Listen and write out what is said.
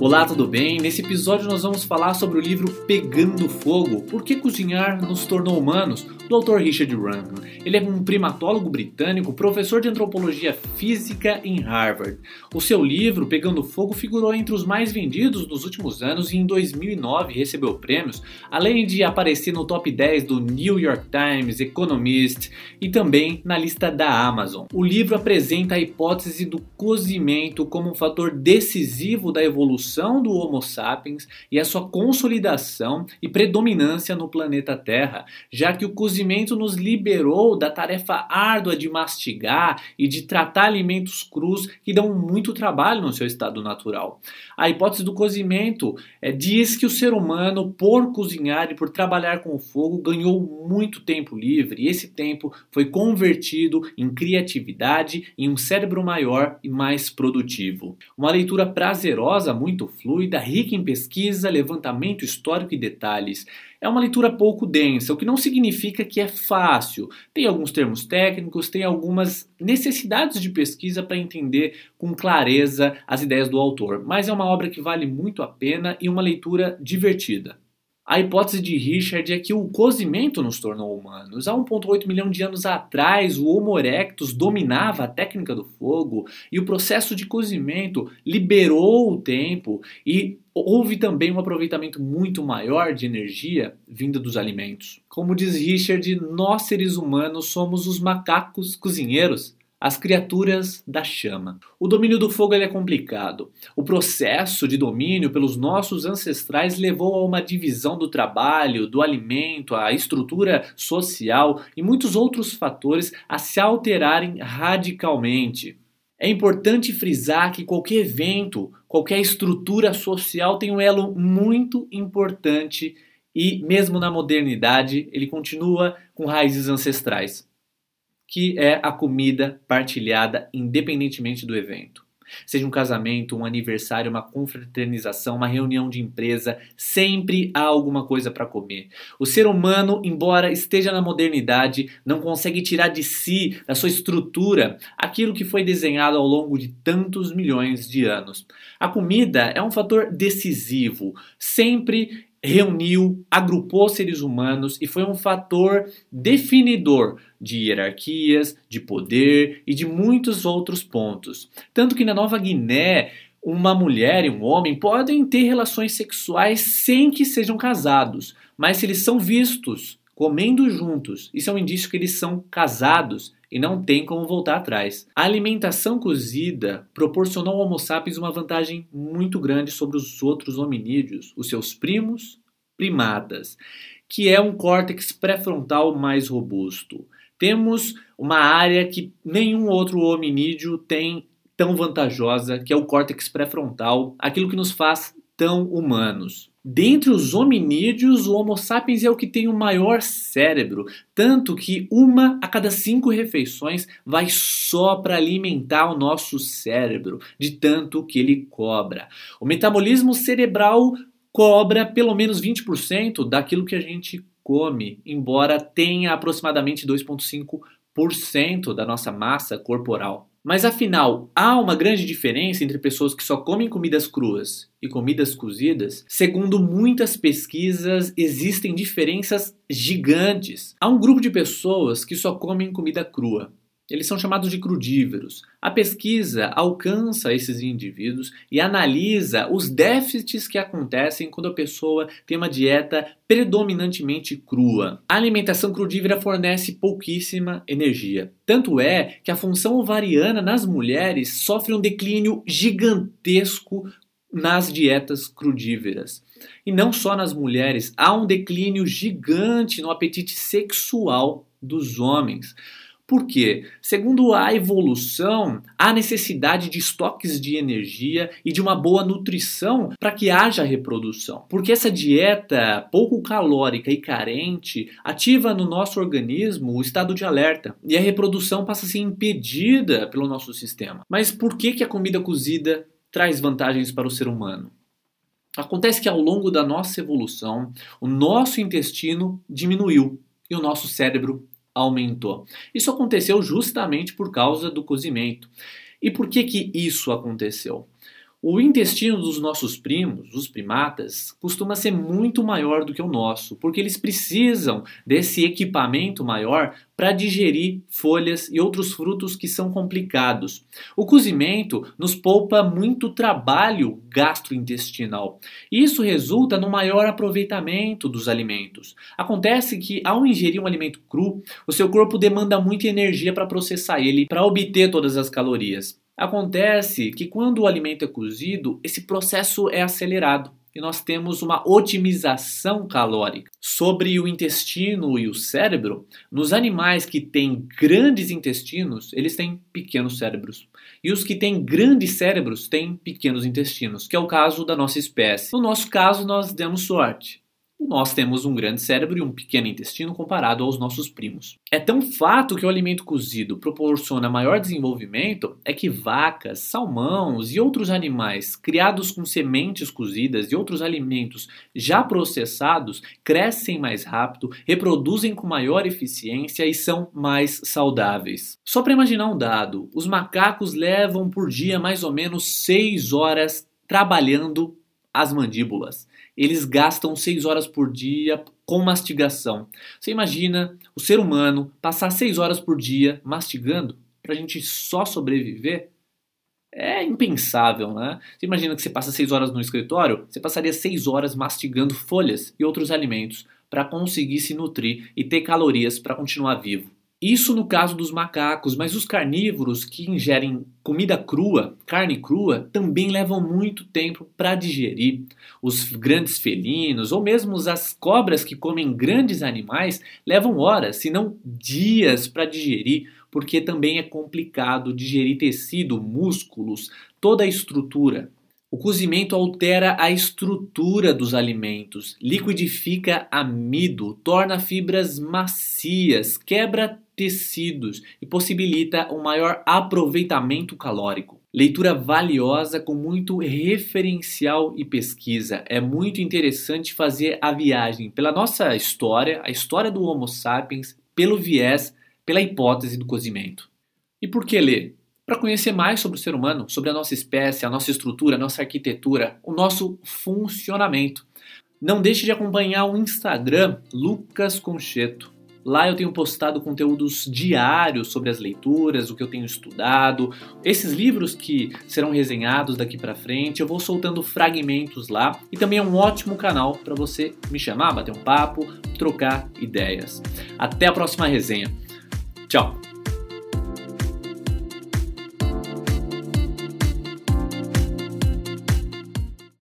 Olá, tudo bem? Nesse episódio nós vamos falar sobre o livro Pegando Fogo: Por que cozinhar nos tornou humanos, do autor Richard Rankin. Ele é um primatólogo britânico, professor de antropologia física em Harvard. O seu livro Pegando Fogo figurou entre os mais vendidos nos últimos anos e em 2009 recebeu prêmios, além de aparecer no top 10 do New York Times, Economist e também na lista da Amazon. O livro apresenta a hipótese do cozimento como um fator decisivo da evolução do Homo sapiens e a sua consolidação e predominância no planeta Terra, já que o cozimento nos liberou da tarefa árdua de mastigar e de tratar alimentos crus que dão muito trabalho no seu estado natural. A hipótese do cozimento é, diz que o ser humano, por cozinhar e por trabalhar com o fogo, ganhou muito tempo livre e esse tempo foi convertido em criatividade, em um cérebro maior e mais produtivo. Uma leitura prazerosa, muito fluida, rica em pesquisa, levantamento histórico e detalhes. É uma leitura pouco densa, o que não significa que é fácil. Tem alguns termos técnicos, tem algumas necessidades de pesquisa para entender com clareza as ideias do autor, mas é uma obra que vale muito a pena e uma leitura divertida. A hipótese de Richard é que o cozimento nos tornou humanos. Há 1,8 milhão de anos atrás, o Homo erectus dominava a técnica do fogo e o processo de cozimento liberou o tempo e houve também um aproveitamento muito maior de energia vinda dos alimentos. Como diz Richard, nós seres humanos somos os macacos cozinheiros as criaturas da chama. O domínio do fogo é complicado. O processo de domínio pelos nossos ancestrais levou a uma divisão do trabalho, do alimento, a estrutura social e muitos outros fatores a se alterarem radicalmente. É importante frisar que qualquer evento, qualquer estrutura social tem um elo muito importante e, mesmo na modernidade, ele continua com raízes ancestrais que é a comida partilhada independentemente do evento. Seja um casamento, um aniversário, uma confraternização, uma reunião de empresa, sempre há alguma coisa para comer. O ser humano, embora esteja na modernidade, não consegue tirar de si, da sua estrutura, aquilo que foi desenhado ao longo de tantos milhões de anos. A comida é um fator decisivo, sempre reuniu, agrupou seres humanos e foi um fator definidor de hierarquias, de poder e de muitos outros pontos. Tanto que na Nova Guiné, uma mulher e um homem podem ter relações sexuais sem que sejam casados, mas se eles são vistos comendo juntos, isso é um indício que eles são casados e não tem como voltar atrás. A alimentação cozida proporcionou ao Homo sapiens uma vantagem muito grande sobre os outros hominídeos, os seus primos primatas, que é um córtex pré-frontal mais robusto. Temos uma área que nenhum outro hominídeo tem tão vantajosa, que é o córtex pré-frontal, aquilo que nos faz tão humanos. Dentre os hominídeos, o Homo sapiens é o que tem o maior cérebro, tanto que uma a cada cinco refeições vai só para alimentar o nosso cérebro, de tanto que ele cobra. O metabolismo cerebral cobra pelo menos 20% daquilo que a gente come, embora tenha aproximadamente 2,5% da nossa massa corporal. Mas afinal, há uma grande diferença entre pessoas que só comem comidas cruas e comidas cozidas? Segundo muitas pesquisas, existem diferenças gigantes. Há um grupo de pessoas que só comem comida crua. Eles são chamados de crudíveros. A pesquisa alcança esses indivíduos e analisa os déficits que acontecem quando a pessoa tem uma dieta predominantemente crua. A alimentação crudívera fornece pouquíssima energia. Tanto é que a função ovariana nas mulheres sofre um declínio gigantesco nas dietas crudíveras. E não só nas mulheres, há um declínio gigante no apetite sexual dos homens. Porque, segundo a evolução, há necessidade de estoques de energia e de uma boa nutrição para que haja reprodução. Porque essa dieta pouco calórica e carente ativa no nosso organismo o estado de alerta e a reprodução passa a ser impedida pelo nosso sistema. Mas por que, que a comida cozida traz vantagens para o ser humano? Acontece que ao longo da nossa evolução, o nosso intestino diminuiu e o nosso cérebro aumentou. Isso aconteceu justamente por causa do cozimento. E por que que isso aconteceu? O intestino dos nossos primos, os primatas, costuma ser muito maior do que o nosso, porque eles precisam desse equipamento maior para digerir folhas e outros frutos que são complicados. O cozimento nos poupa muito trabalho gastrointestinal. Isso resulta no maior aproveitamento dos alimentos. Acontece que ao ingerir um alimento cru, o seu corpo demanda muita energia para processar ele, para obter todas as calorias. Acontece que quando o alimento é cozido, esse processo é acelerado e nós temos uma otimização calórica. Sobre o intestino e o cérebro, nos animais que têm grandes intestinos, eles têm pequenos cérebros. E os que têm grandes cérebros têm pequenos intestinos, que é o caso da nossa espécie. No nosso caso, nós demos sorte nós temos um grande cérebro e um pequeno intestino comparado aos nossos primos. É tão fato que o alimento cozido proporciona maior desenvolvimento é que vacas, salmões e outros animais criados com sementes cozidas e outros alimentos já processados crescem mais rápido, reproduzem com maior eficiência e são mais saudáveis. Só para imaginar um dado, os macacos levam por dia mais ou menos 6 horas trabalhando as mandíbulas eles gastam 6 horas por dia com mastigação. Você imagina o ser humano passar 6 horas por dia mastigando para a gente só sobreviver? É impensável, né? Você imagina que você passa 6 horas no escritório, você passaria 6 horas mastigando folhas e outros alimentos para conseguir se nutrir e ter calorias para continuar vivo. Isso no caso dos macacos, mas os carnívoros que ingerem comida crua, carne crua, também levam muito tempo para digerir. Os grandes felinos, ou mesmo as cobras que comem grandes animais, levam horas, se não dias, para digerir, porque também é complicado digerir tecido, músculos, toda a estrutura. O cozimento altera a estrutura dos alimentos, liquidifica amido, torna fibras macias, quebra tecidos e possibilita um maior aproveitamento calórico. Leitura valiosa com muito referencial e pesquisa. É muito interessante fazer a viagem pela nossa história, a história do Homo sapiens, pelo viés, pela hipótese do cozimento. E por que ler? Para conhecer mais sobre o ser humano, sobre a nossa espécie, a nossa estrutura, a nossa arquitetura, o nosso funcionamento. Não deixe de acompanhar o Instagram Lucas Concheto. Lá eu tenho postado conteúdos diários sobre as leituras, o que eu tenho estudado, esses livros que serão resenhados daqui para frente. Eu vou soltando fragmentos lá e também é um ótimo canal para você me chamar, bater um papo, trocar ideias. Até a próxima resenha. Tchau.